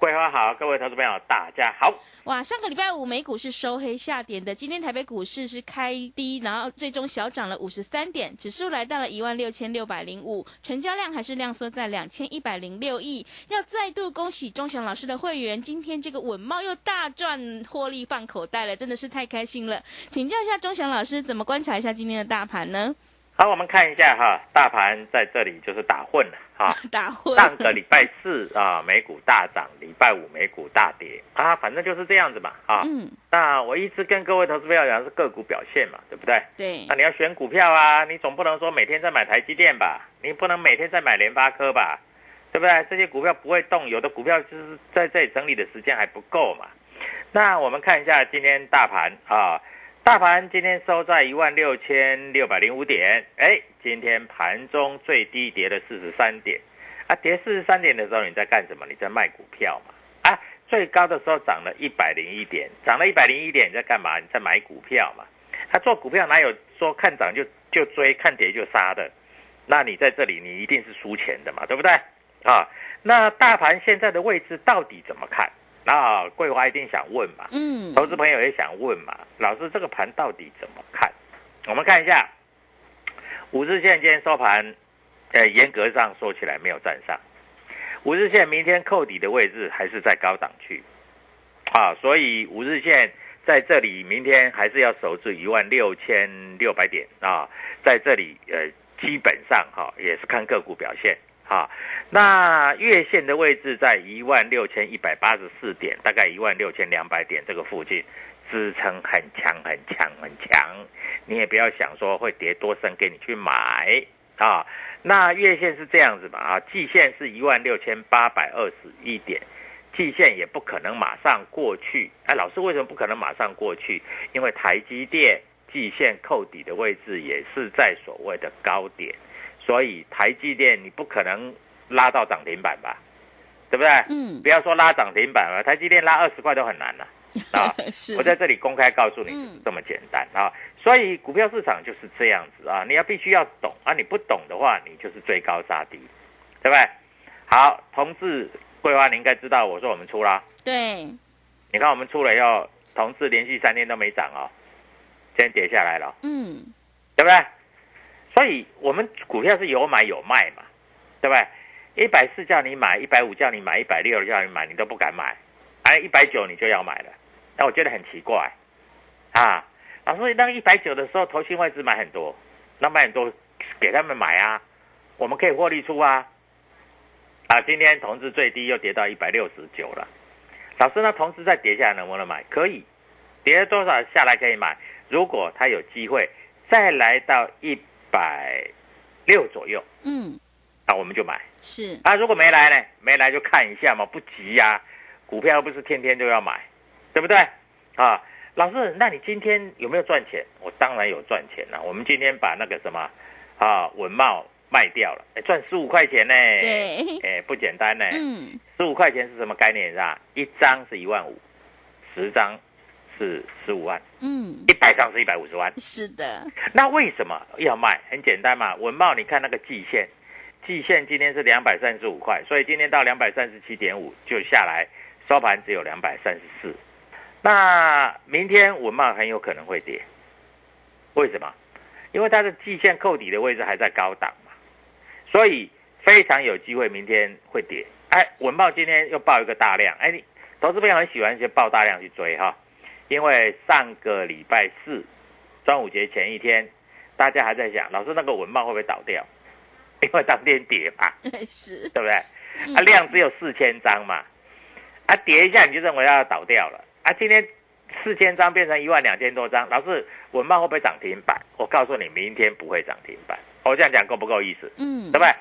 桂花好，各位投资朋友大家好。哇，上个礼拜五美股是收黑下跌的，今天台北股市是开低，然后最终小涨了五十三点，指数来到了一万六千六百零五，成交量还是量缩在两千一百零六亿。要再度恭喜钟祥老师的会员，今天这个稳茂又大赚获利放口袋了，真的是太开心了。请教一下钟祥老师，怎么观察一下今天的大盘呢？好，我们看一下哈，大盘在这里就是打混了哈。打混。上个礼拜四啊，美股大涨，礼拜五美股大跌啊，反正就是这样子嘛啊。嗯。那我一直跟各位投资朋友讲是个股表现嘛，对不对？对。那你要选股票啊，你总不能说每天在买台积电吧？你不能每天在买联发科吧？对不对？这些股票不会动，有的股票就是在这里整理的时间还不够嘛。那我们看一下今天大盘啊。大盘今天收在一万六千六百零五点，哎，今天盘中最低跌了四十三点，啊，跌四十三点的时候你在干什么？你在卖股票嘛？啊，最高的时候涨了一百零一点，涨了一百零一点你在干嘛？你在买股票嘛？他做股票哪有说看涨就就追，看跌就杀的？那你在这里你一定是输钱的嘛，对不对？啊，那大盘现在的位置到底怎么看？那桂花一定想问嘛，嗯，投资朋友也想问嘛，老师这个盘到底怎么看？我们看一下，五日线今天收盘，呃，严格上说起来没有站上，五日线明天扣底的位置还是在高档区，啊，所以五日线在这里明天还是要守住一万六千六百点啊，在这里呃，基本上哈也是看个股表现。啊，那月线的位置在一万六千一百八十四点，大概一万六千两百点这个附近，支撑很强很强很强，你也不要想说会跌多深给你去买啊。那月线是这样子嘛啊，季线是一万六千八百二十一点，季线也不可能马上过去。哎，老师为什么不可能马上过去？因为台积电季线扣底的位置也是在所谓的高点。所以台积电你不可能拉到涨停板吧，对不对？嗯。不要说拉涨停板了，台积电拉二十块都很难了 啊！是。我在这里公开告诉你，这么简单啊！所以股票市场就是这样子啊！你要必须要懂啊！你不懂的话，你就是追高杀低，对不对？好，同志桂花，你应该知道，我说我们出了。对。你看我们出了以后，同志连续三天都没涨哦，先跌下来了。嗯。对不对？所以我们股票是有买有卖嘛，对不对？一百四叫你买，一百五叫你买，一百六叫你买，你都不敢买，哎，一百九你就要买了，那我觉得很奇怪，啊，老师，那一百九的时候，投信外资买很多，那买很多给他们买啊，我们可以获利出啊，啊，今天同志最低又跌到一百六十九了，老师，那同志再跌下来能不能买？可以，跌了多少下来可以买？如果他有机会再来到一。百六左右，嗯，啊，我们就买是啊。如果没来呢，没来就看一下嘛，不急呀、股票又不是天天都要买，对不对？啊，老师，那你今天有没有赚钱？我当然有赚钱了。我们今天把那个什么啊文茂卖掉了，哎，赚十五块钱呢。对哎，不简单呢。嗯十五块钱是什么概念是吧？一张是一万五，十张是十五万，嗯一百张是一百五十万。是的那为什么要卖？很简单嘛，文茂你看那个季线，季线今天是两百三十五块，所以今天到两百三十七点五就下来，收盘只有两百三十四。那明天文茂很有可能会跌，为什么？因为它的季线扣底的位置还在高档嘛，所以非常有机会明天会跌。哎，文茂今天又报一个大量，哎，你投资朋友很喜欢去报大量去追哈，因为上个礼拜四端午节前一天，大家还在想，老师那个文茂会不会倒掉？因为当天跌嘛，是对不对？啊，量只有四千张嘛，啊，跌一下你就认为要倒掉了，啊，今天四千张变成一万两千多张，老师文茂会不会涨停板？我告诉你，明天不会涨停板。我这样讲够不够意思？嗯对不对？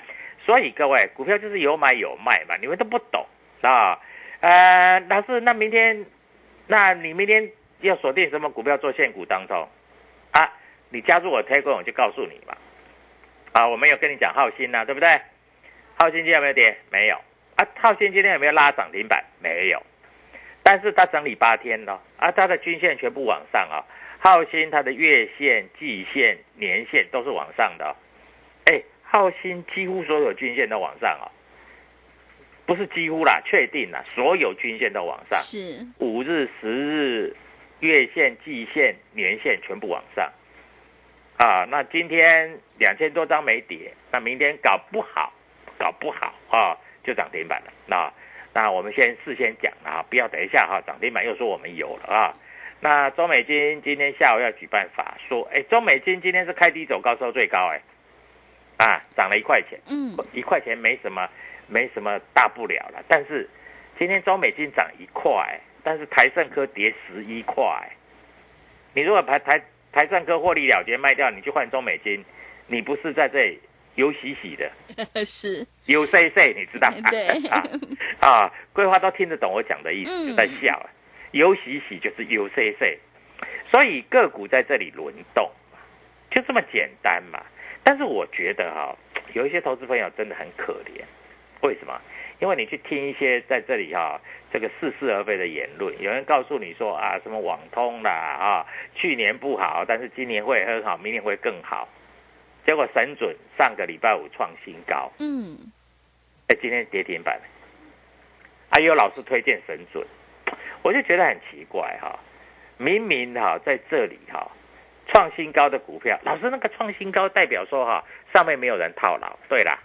所以各位，股票就是有买有卖嘛，你们都不懂啊。呃，老师，那明天，那你明天要锁定什么股票做现股当中啊？你加入我 t a g 我就告诉你嘛。啊，我没有跟你讲浩鑫呐、对不对？浩鑫今天有没有跌？没有。啊，浩鑫今天有没有拉涨停板？没有。但是它整理八天了，啊，它的均线全部往上啊。浩鑫它的月线、季线、年线都是往上的、哦。哎，浩鑫几乎所有均线都往上哦，不是几乎啦，确定啦，所有均线都往上，是五日、十日、月线、季线、年线全部往上。啊，那今天两千多张没跌，那明天搞不好，搞不好啊，就涨停板了。那那我们先事先讲啊，不要等一下哈、涨停板又说我们有了啊。那中美金今天下午要举办法说，哎，中美金今天是开低走高收最高，哎，啊，涨了一块钱，嗯一块钱没什么，没什么大不了了。但是今天中美金涨一块，但是台盛科跌十一块。你如果台台台盛科获利了结卖掉，你去换中美金，你不是在这里有喜喜的，是有 C C，你知道吗？对啊 啊，桂花都听得懂我讲的意思，嗯就在笑啊。有喜喜就是有 C C，所以个股在这里轮动嘛，就这么简单嘛。但是我觉得哈、有一些投资朋友真的很可怜，为什么？因为你去听一些在这里哈、这个似是而非的言论，有人告诉你说啊，什么网通啦啊，去年不好，但是今年会很好，明年会更好。结果神准上个礼拜五创新高，嗯。哎，今天跌停板，还有老师推荐神准，我就觉得很奇怪哈、明明哈、在这里哈、创新高的股票，老师那个创新高代表说哈、上面没有人套牢，对啦，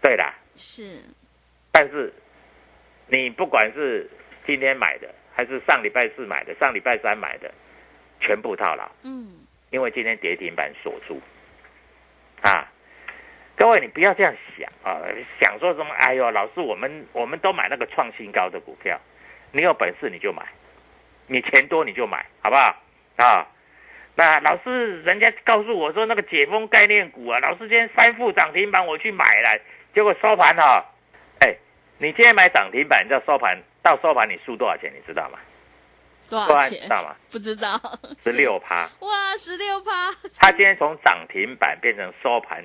对啦，是但是你不管是今天买的，还是上礼拜四买的，上礼拜三买的，全部套牢，嗯因为今天跌停板锁住，啊，各位你不要这样想啊，想说什么？哎呦，老师，我们我们都买那个创新高的股票，你有本事你就买，你钱多你就买，好不好？啊，那老师人家告诉我说那个解封概念股啊，老师今天三副涨停板我去买了，结果收盘哈、哎，你今天买涨停板，你知道收盘到收盘你输多少钱？你知道吗？多多少钱？少知道吗？不知道，十六趴。哇，十六趴，它今天从涨停板变成收盘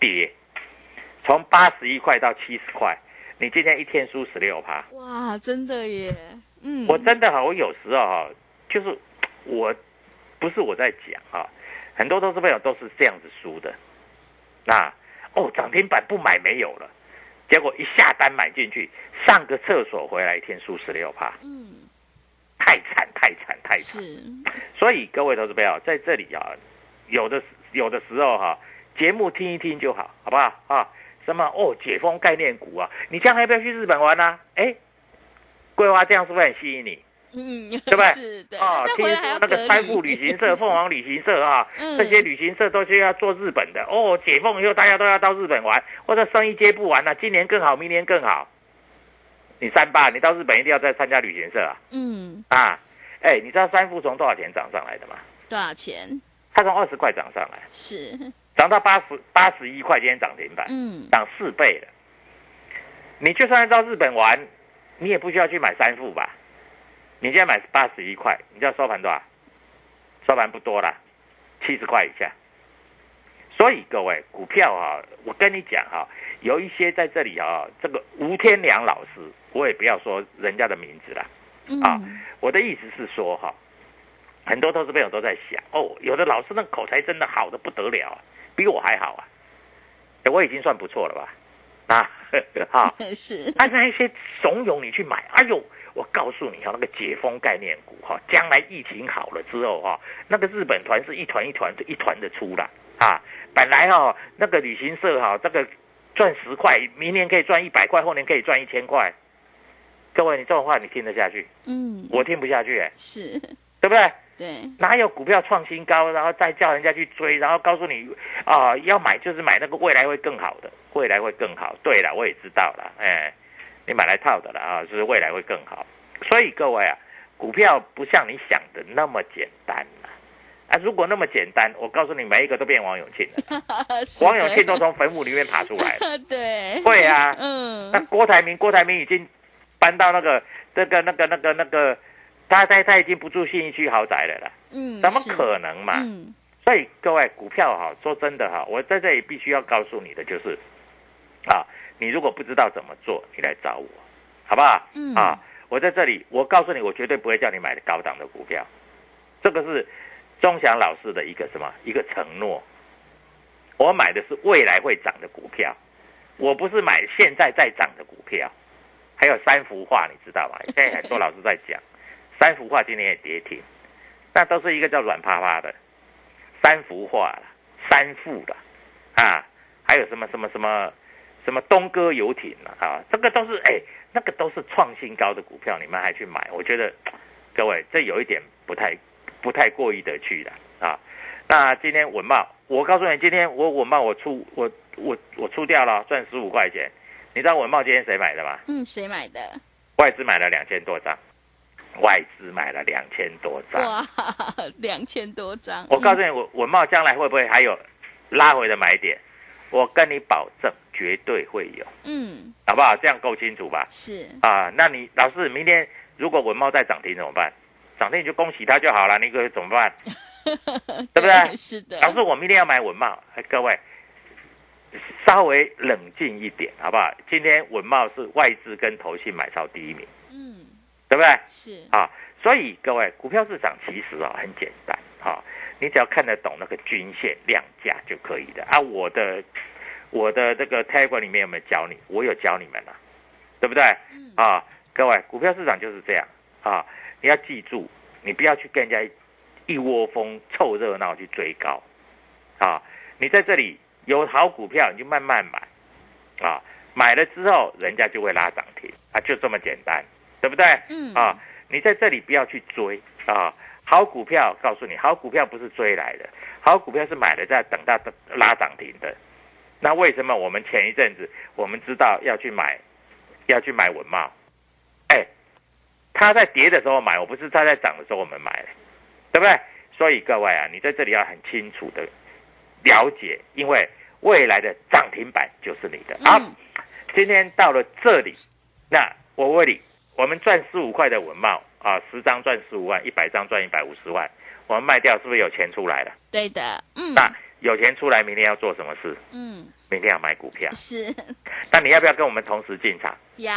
跌，从八十一块到七十块，你今天一天输十六趴。哇，真的耶，嗯，我真的哈，我有时候哈，就是我不是我在讲哈，很多投资朋友都是这样子输的。那哦，涨停板不买没有了，结果一下单买进去，上个厕所回来一天输十六趴，嗯太惨太惨太惨。是所以各位投资朋友在这里啊，有的有的时候哈、节目听一听就好，好不好啊？什么哦，解封概念股啊，你将来要不要去日本玩呢、啊？哎，桂花这样是不是很吸引你？嗯，对不对是的，啊，听说那个要隔离财富旅行社、凤凰旅行社啊，嗯这些旅行社都是要做日本的哦。解封以后，大家都要到日本玩，或者生意接不完了、今年更好，明年更好。你三八，你到日本一定要再参加旅行社啊嗯，啊！哎，你知道三富从多少钱涨上来的吗？多少钱？它从二十块涨上来，是 涨到八十八十一块，今天涨停板，嗯，涨四倍了。你就算按照日本玩，你也不需要去买三富吧？你现在买八十一块，你知道收盘多少？收盘不多啦，七十块以下。所以各位股票啊、我跟你讲哈、有一些在这里啊，这个吴天良老师，我也不要说人家的名字啦。嗯啊我的意思是说哈、很多投资朋友都在想哦，有的老师那口才真的好的不得了啊，比我还好啊，哎我已经算不错了吧？啊，哈，是，啊，那一些怂恿你去买，哎呦，我告诉你哈、那个解封概念股哈、将来疫情好了之后哈、那个日本团是一团一团一团的出来啊。本来哈、那个旅行社哈、这个赚十块，明年可以赚一百块，后年可以赚一千块。各位，你这种话你听得下去？嗯，我听不下去、哎，是，对不对？对，哪有股票创新高，然后再叫人家去追，然后告诉你啊、要买就是买那个未来会更好的，未来会更好。对了，我也知道了，哎，你买来套的了啊，就是未来会更好。所以各位啊，股票不像你想的那么简单啊。啊，如果那么简单，我告诉你，每一个都变王永庆了，王永庆都从坟墓里面爬出来了。的 对，会啊嗯那，郭台铭，郭台铭已经搬到那个这个那个那个那个，他他他已经不住信义区豪宅了啦，嗯，怎么？可能嘛？嗯，所以各位股票哈，说真的哈，我在这里必须要告诉你的就是，啊，你如果不知道怎么做，你来找我，好不好？嗯啊，我在这里，我告诉你，我绝对不会叫你买高档的股票，这个是钟祥老师的一个什么一个承诺。我买的是未来会涨的股票，我不是买现在在涨的股票。还有三幅画，你知道吗？现在很多老师在讲，三幅画今天也跌停，那都是一个叫软趴趴的。三幅画了，三幅的，啊，还有什么什么什么什么东哥游艇了啊，这个都是哎，那个都是创新高的股票，你们还去买？我觉得各位这有一点不太不太过意得去的啊。那今天文茂，我告诉你，今天我文茂我出我我我出掉了，赚十五块钱。你知道文茂今天谁买的吗？嗯，谁买的？外资买了两千多张，外资买了两千多张。哇，两千多张，我告诉你，我文茂将来会不会还有拉回的买点？我跟你保证，绝对会有，嗯，好不好？这样够清楚吧？是，啊，那你老师明天如果文茂再涨停怎么办？涨停你就恭喜他就好了，你可以怎么办？对不对是的，老师，我明天要买文茂，哎，各位稍微冷静一点，好不好？今天文茂是外资跟投信买超第一名，嗯，对不对？是，啊，所以各位，股票市场其实啊很简单啊，你只要看得懂那个均线量价就可以的啊。我的我的这个 Telegram 里面有没有教你？我有教你们啊，对不对？嗯啊，各位，股票市场就是这样啊，你要记住，你不要去跟人家一窝蜂凑热闹去追高啊。你在这里有好股票，你就慢慢买啊，买了之后人家就会拉涨停啊，就这么简单，对不对？嗯啊，你在这里不要去追啊。好股票，告诉你，好股票不是追来的，好股票是买了再等到拉涨停的。那为什么我们前一阵子我们知道要去买，要去买文茂？哎，它在跌的时候买，我不是它在涨的时候我们买的，对不对？所以各位啊，你在这里要很清楚的了解，因为未来的涨停板就是你的。好，嗯今天到了这里，那我问你，我们赚十五块的文茂啊，十张赚十五万，一百张赚一百五十万，我们卖掉是不是有钱出来了？对的，嗯，那有钱出来，明天要做什么事？嗯，明天要买股票。是那你要不要跟我们同时进场？要，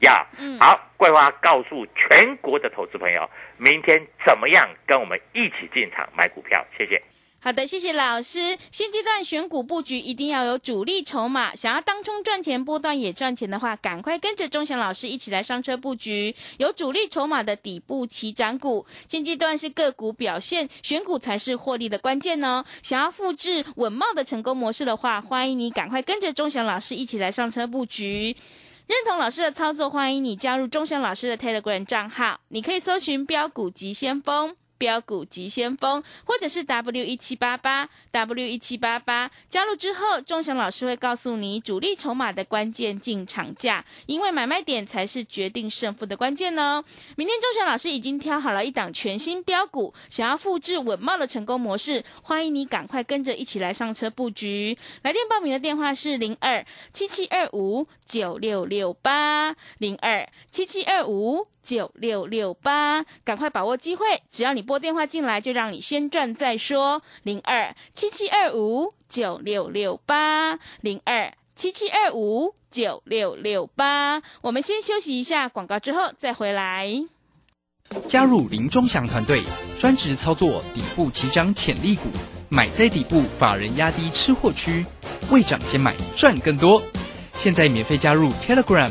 要。嗯好，桂花告诉全国的投资朋友，明天怎么样跟我们一起进场买股票？谢谢。好的，谢谢老师。现阶段选股布局一定要有主力筹码，想要当冲赚钱、波段也赚钱的话，赶快跟着钟祥老师一起来上车布局，有主力筹码的底部起涨股。现阶段是个股表现，选股才是获利的关键哦。想要复制稳茂的成功模式的话，欢迎你赶快跟着钟祥老师一起来上车布局。认同老师的操作，欢迎你加入钟祥老师的 Telegram 账号，你可以搜寻标股急先锋。标股急先锋，或者是 W 一七八八 W 一七八八。加入之后，钟祥老师会告诉你主力筹码的关键进场价，因为买卖点才是决定胜负的关键哦。明天钟祥老师已经挑好了一档全新标股，想要复制稳茂的成功模式，欢迎你赶快跟着一起来上车布局。来电报名的电话是零二七七二五九六六八零二七七二五九六六八，赶快把握机会，只要你拨电话进来，就让你先赚再说。零二七七二五九六六八零二七七二五九六六八，我们先休息一下广告，之后再回来。加入林中祥团队，专职操作底部起涨潜力股，买在底部，法人压低吃货区，未涨先买赚更多。现在免费加入 Telegram，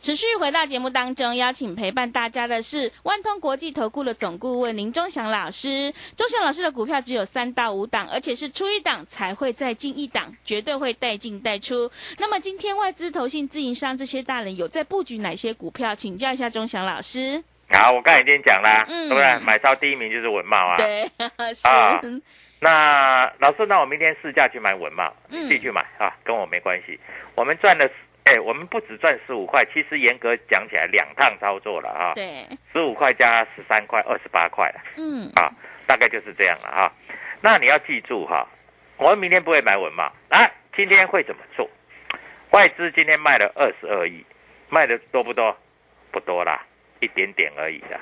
持续回到节目当中，邀请陪伴大家的是万通国际投顾的总顾问林忠祥老师。忠祥老师的股票只有三到五档，而且是出一档才会再进一档，绝对会带进带出。那么今天外资、投信、自营商这些大人有在布局哪些股票？请教一下忠祥老师。好，我刚才已经讲啦，嗯对不对？买超第一名就是文茂啊。对，是，啊那老师，那我明天试驾去买文茂，嗯你自己去买啊，跟我没关系。我们赚了，哎，我们不止赚十五块，其实严格讲起来两趟操作了啊，对，十五块加十三块，二十八块了嗯，啊，大概就是这样了哈。那你要记住哈，我们明天不会买文嘛，来，今天会怎么做？外资今天卖了二十二亿，卖的多不多？不多啦，一点点而已啦。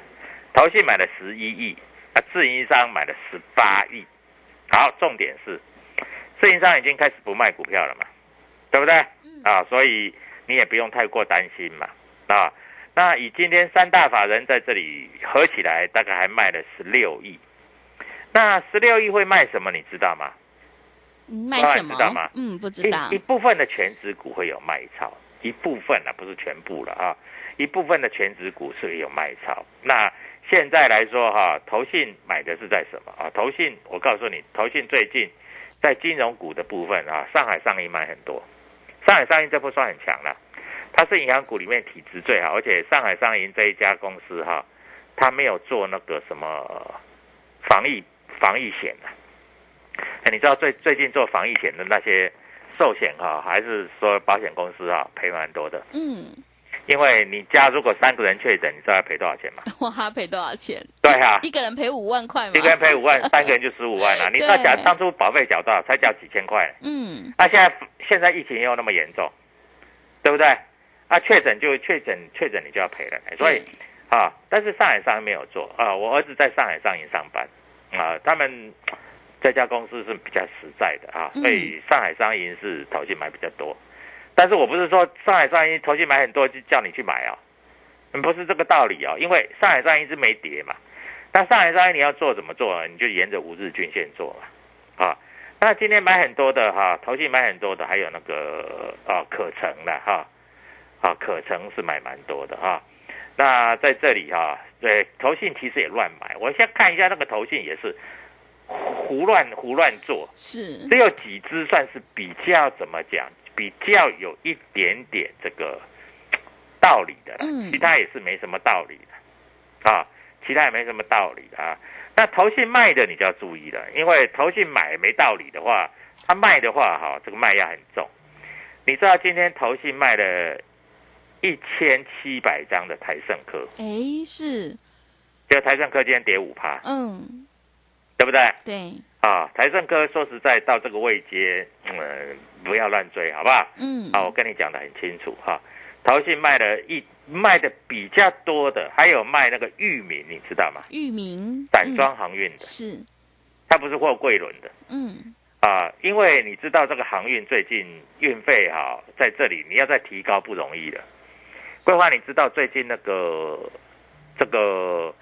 投信买了十一亿，啊，自营商买了十八亿。好，重点是，自营商已经开始不卖股票了嘛，对不对？啊，所以你也不用太过担心嘛。啊，那以今天三大法人在这里合起来，大概还卖了十六亿。那十六亿会卖什么？你知道吗？卖什么知道吗？嗯，不知道一一。部分的全指股会有卖超，一部分啊，不是全部了啊，一部分的全指股是有卖超。那现在来说哈、投信买的是在什么啊？投信，我告诉你，投信最近在金融股的部分啊，上海上银买很多，上海商银这波算很强了，它是银行股里面体质最好，而且上海上银这一家公司哈、它没有做那个什么防疫防疫险啊。哎，你知道最最近做防疫险的那些寿险哈、还是说保险公司啊，赔蛮多的。嗯，因为你家如果三个人确诊，你知道要赔多少钱吗？哇，他赔多少钱？对啊，一个人赔五万块嘛？一个人赔五万，三个人就十五万了、你知道对缴当初保费缴多少？才缴几千块。嗯，那、现在现在疫情又那么严重，对不对？啊，确诊就确诊，确诊你就要赔了。所以啊，但是上海商银没有做啊，我儿子在上海上银上班啊，他们这家公司是比较实在的啊，嗯所以上海商银是投信买比较多。但是我不是说上海上一投信买很多就叫你去买啊，嗯不是这个道理啊，因为上海上一是没跌嘛。那上海上一你要做怎么做啊？你就沿着五日均线做嘛，啊。那今天买很多的哈，投信买很多的，还有那个啊可成的哈，啊可成是买蛮多的哈。那在这里哈，对投信其实也乱买，我先看一下那个投信也是胡乱胡乱做，是，只有几只算是比较怎么讲，比较有一点点这个道理的其他也是没什么道理的。啊，其他也没什么道理的啊。那投信卖的你就要注意了，因为投信买没道理的话，他卖的话哈，这个卖压很重。你知道今天投信卖了一千七百张的台盛科，哎，是，这个台盛科今天跌五趴，嗯，对不对？对，啊，台盛科说实在到这个位阶，嗯，不要乱追，好不好？嗯，好，我跟你讲的很清楚哈。投信卖了一卖的比较多的，还有卖那个域名，你知道吗？域名，散装航运的，嗯是，它不是货柜轮的嗯，啊。因为你知道这个航运最近运费哈，在这里你要再提高不容易的。桂花，你知道最近那个这个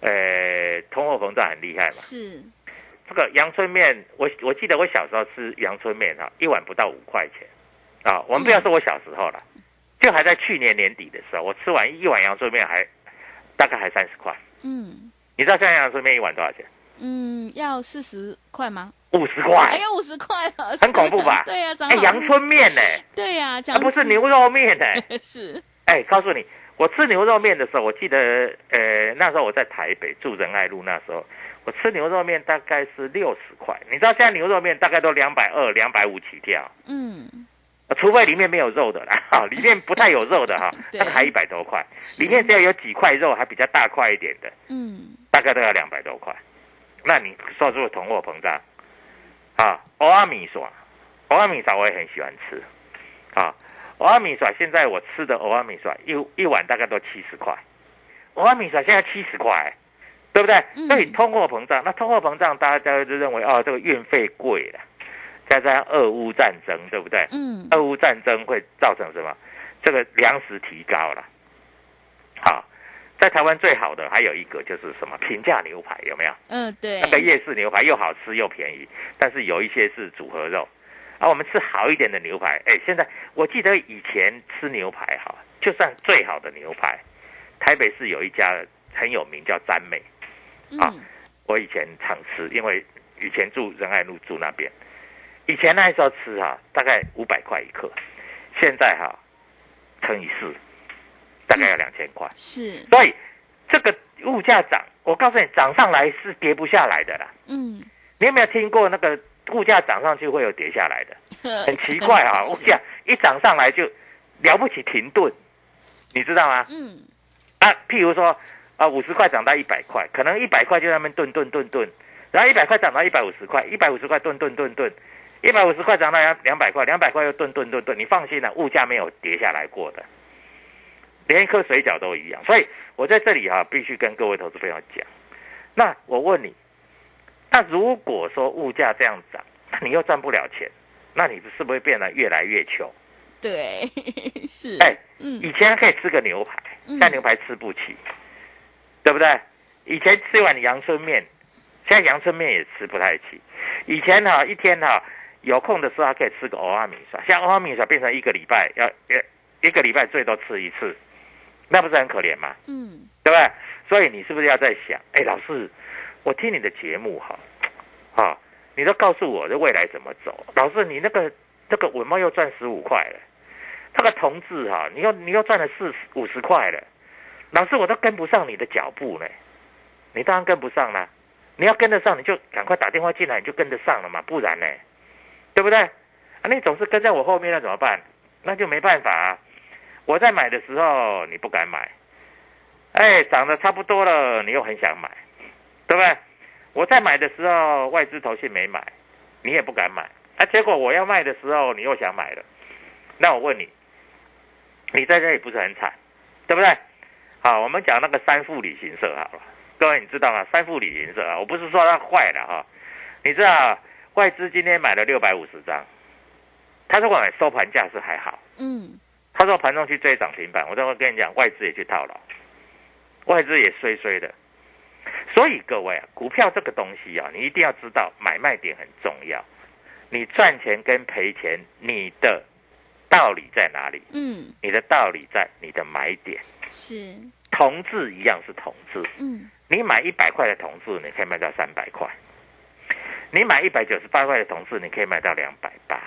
呃通货膨胀很厉害吗？是，这个阳春面，我我记得我小时候吃阳春面啊，一碗不到五块钱。啊。我们不要说我小时候了，就还在去年年底的时候，我吃完一碗阳春面还大概还三十块。嗯。你知道现在阳春面一碗多少钱？嗯，要四十块吗？五十块。哎，呀，五十块了，很恐怖吧？对呀，涨哎，好阳春面呢、对呀，而讲不是牛肉面呢、是，哎，告诉你，我吃牛肉面的时候，我记得，呃，那时候我在台北住仁爱路，那时候我吃牛肉面大概是六十块。你知道现在牛肉面大概都两百二、两百五起跳，嗯，呃除非里面没有肉的啦，哈，里面不太有肉的哈，对那个还一百多块，是里面只要有几块肉，还比较大块一点的，嗯大概都要两百多块。那你说是不是通货膨胀？啊，欧阿米耍，欧阿米耍我也很喜欢吃，啊，欧阿米耍现在我吃的欧阿米耍一一碗大概都七十块，欧阿米耍现在七十块，对不对？嗯所以通货膨胀，那通货膨胀大家就认为哦，这个运费贵了，加上俄乌战争，对不对？嗯俄乌战争会造成什么？这个粮食提高了。好，在台湾最好的还有一个就是什么平价牛排，有没有？嗯，对那，个夜市牛排又好吃又便宜，但是有一些是组合肉。啊，我们吃好一点的牛排，哎，现在我记得以前吃牛排哈，就算最好的牛排，台北市有一家很有名叫詹美，啊嗯我以前常吃，因为以前住仁爱路住那边，以前那时候吃哈，大概五百块一克，现在哈乘以四，大概要两千块。是，所以这个物价涨，我告诉你，涨上来是跌不下来的啦。嗯，你有没有听过那个物价涨上去会有跌下来的？很奇怪啊，物价一涨上来就了不起停顿，你知道吗？嗯啊，譬如说啊，五十块涨到一百块，可能一百块就在那边顿顿顿顿，然后一百块涨到一百五十块，一百五十块顿顿顿顿，一百五十块涨到两两百块，两百块又顿顿顿顿。你放心了、物价没有跌下来过的，连一颗水饺都一样。所以我在这里哈、必须跟各位投资朋友讲，那我问你，那如果说物价这样涨，那你又赚不了钱，那你是不是变得越来越穷？对，是，哎，嗯以前可以吃个牛排，嗯现在牛排吃不起，对不对？以前吃一碗阳春面，现在阳春面也吃不太起。以前哈、一天哈、有空的时候还可以吃个欧阿米莎，现在欧阿米莎变成一个礼拜要要一个礼拜最多吃一次，那不是很可怜吗？嗯对不对？所以你是不是要在想，哎，老师，我听你的节目哈，啊，你都告诉我这未来怎么走。老师，你那个那个文茂又赚十五块了，那个同志哈、你又你又赚了四十五十块了。老师，我都跟不上你的脚步呢。你当然跟不上啦，你要跟得上，你就赶快打电话进来，你就跟得上了嘛，不然呢，对不对？啊，你总是跟在我后面，那怎么办？那就没办法啊。我在买的时候你不敢买，哎，涨得差不多了，你又很想买，对不对？我在买的时候，外资投信没买，你也不敢买，啊，结果我要卖的时候，你又想买了，那我问你，你在这里不是很惨，对不对？好，我们讲那个三富旅行社好了，各位你知道吗？三富旅行社啊，我不是说它坏了哈，你知道外资今天买了六百五十张，他说我买收盘价是还好。嗯他说盘中去追涨停板，我都会跟你讲，外资也去套牢，外资也衰衰的。所以各位啊，股票这个东西啊，你一定要知道买卖点很重要。你赚钱跟赔钱，你的道理在哪里？嗯你的道理在你的买点。是，同志一样是同志，嗯你买一百块的同志，你可以卖到三百块；你买一百九十八块的同志，你可以卖到两百八，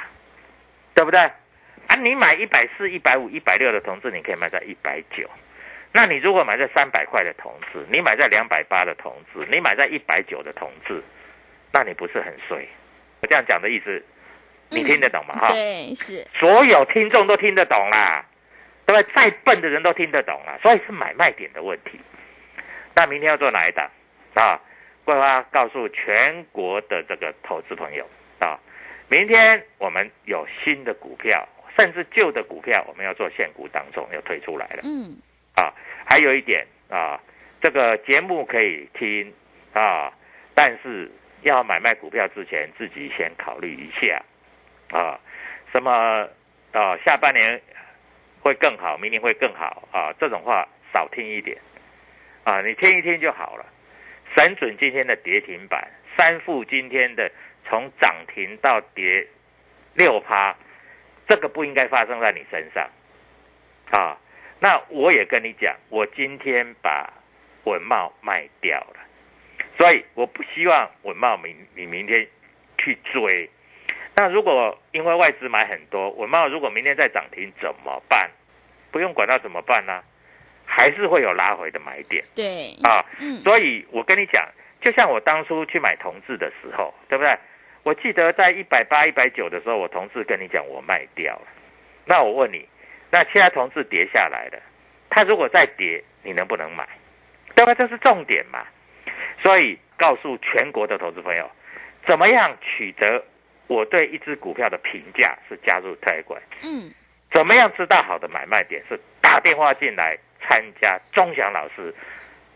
对不对？啊，你买一百四、一百五、一百六的同志，你可以卖到一百九。那你如果买在三百块的同志，你买在两百八的同志，你买在一百九的同志，那你不是很衰？我这样讲的意思，你听得懂吗？哈、对，是，所有听众都听得懂啦，对不对？再笨的人都听得懂啦，所以是买卖点的问题。那明天要做哪一档啊？桂花告诉全国的这个投资朋友啊，明天我们有新的股票，甚至旧的股票，我们要做现股当中要推出来了嗯啊。还有一点啊，这个节目可以听啊，但是要买卖股票之前，自己先考虑一下啊，什么啊，下半年会更好，明年会更好啊，这种话少听一点啊，你听一听就好了。神准今天的跌停板，三富今天的从涨停到跌六趴，这个不应该发生在你身上。啊。那我也跟你讲，我今天把文茂卖掉了，所以我不希望文茂明你明天去追。那如果因为外资买很多，文茂如果明天再涨停怎么办？不用管它怎么办呢、还是会有拉回的买点对，啊。嗯，所以我跟你讲，就像我当初去买同志的时候，对不对？我记得在一百八、一百九的时候，我同事跟你讲我卖掉了。那我问你，那其他同志跌下来了，他如果再跌，你能不能买？对吧？这是重点嘛。所以告诉全国的投资朋友，怎么样取得我对一只股票的评价是加入泰管。嗯，怎么样知道好的买卖点？是打电话进来参加钟祥老师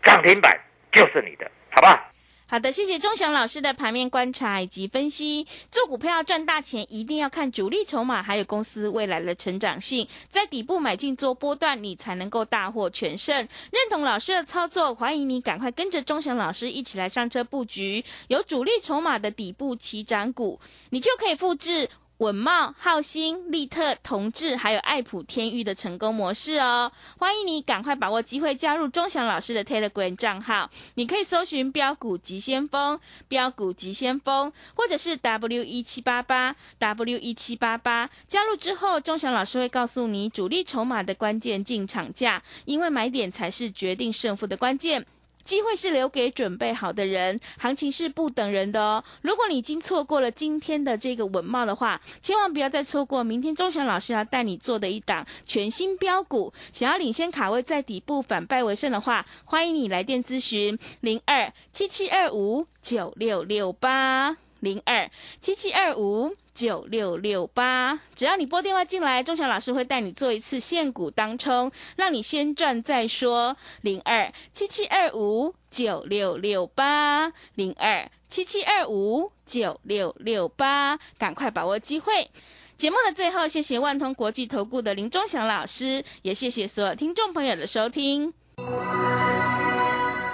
涨停板就是你的，好吧？好好的，谢谢钟祥老师的盘面观察以及分析。做股票赚大钱，一定要看主力筹码，还有公司未来的成长性，在底部买进做波段，你才能够大获全胜。认同老师的操作，欢迎你赶快跟着钟祥老师一起来上车布局有主力筹码的底部起涨股，你就可以复制。文茂、浩兴、利特、同志，还有爱普天域的成功模式哦！欢迎你赶快把握机会加入钟祥老师的 Telegram 账号，你可以搜寻标股急先锋、标股急先锋，或者是 W 一七八八 W 一七八八。加入之后，钟祥老师会告诉你主力筹码的关键进场价，因为买点才是决定胜负的关键。机会是留给准备好的人，行情是不等人的哦。如果你已经错过了今天的这个稳茂的话，千万不要再错过明天钟祥老师要带你做的一档全新标股。想要领先卡位在底部反败为胜的话，欢迎你来电咨询零二七七二五九六六八零二七七二五。九六六八，只要你拨电话进来，钟祥老师会带你做一次现股当冲，让你先赚再说。零二七七二五九六六八，零二七七二五九六六八，赶快把握机会。节目的最后，谢谢万通国际投顾的林钟祥老师，也谢谢所有听众朋友的收听。